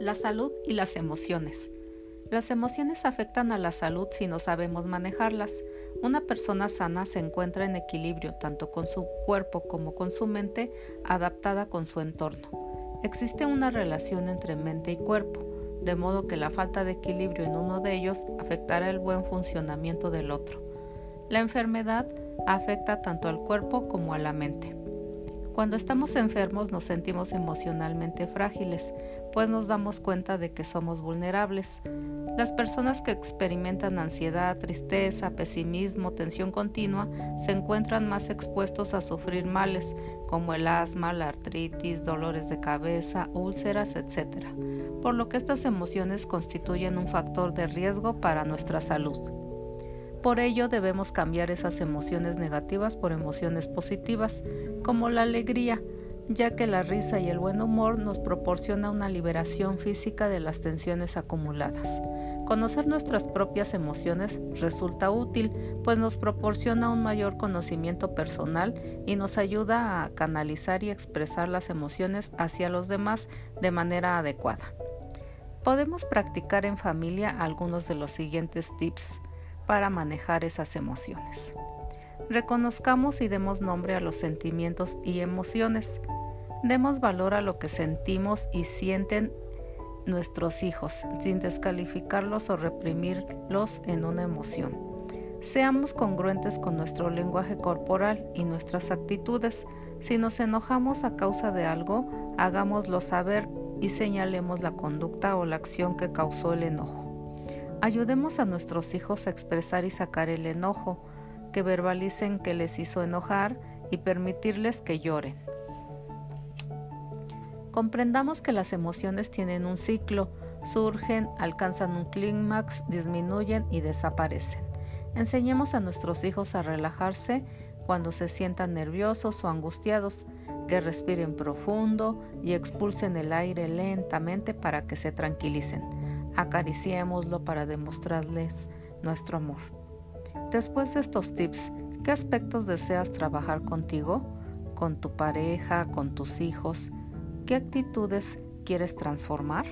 La salud y las emociones. Las emociones afectan a la salud si no sabemos manejarlas. Una persona sana se encuentra en equilibrio tanto con su cuerpo como con su mente, adaptada con su entorno. Existe una relación entre mente y cuerpo, de modo que la falta de equilibrio en uno de ellos afectará el buen funcionamiento del otro. La enfermedad afecta tanto al cuerpo como a la mente. Cuando estamos enfermos nos sentimos emocionalmente frágiles, pues nos damos cuenta de que somos vulnerables. Las personas que experimentan ansiedad, tristeza, pesimismo, tensión continua, se encuentran más expuestos a sufrir males como el asma, la artritis, dolores de cabeza, úlceras, etc. Por lo que estas emociones constituyen un factor de riesgo para nuestra salud. Por ello debemos cambiar esas emociones negativas por emociones positivas, como la alegría, ya que la risa y el buen humor nos proporciona una liberación física de las tensiones acumuladas. Conocer nuestras propias emociones resulta útil, pues nos proporciona un mayor conocimiento personal y nos ayuda a canalizar y expresar las emociones hacia los demás de manera adecuada. Podemos practicar en familia algunos de los siguientes tips para manejar esas emociones. Reconozcamos y demos nombre a los sentimientos y emociones. Demos valor a lo que sentimos y sienten nuestros hijos, sin descalificarlos o reprimirlos en una emoción. Seamos congruentes con nuestro lenguaje corporal y nuestras actitudes. Si nos enojamos a causa de algo, hagámoslo saber y señalemos la conducta o la acción que causó el enojo. Ayudemos a nuestros hijos a expresar y sacar el enojo, que verbalicen que les hizo enojar y permitirles que lloren. Comprendamos que las emociones tienen un ciclo, surgen, alcanzan un clímax, disminuyen y desaparecen. Enseñemos a nuestros hijos a relajarse cuando se sientan nerviosos o angustiados, que respiren profundo y expulsen el aire lentamente para que se tranquilicen acariciémoslo para demostrarles nuestro amor. Después de estos tips, ¿qué aspectos deseas trabajar contigo, con tu pareja, con tus hijos? ¿Qué actitudes quieres transformar?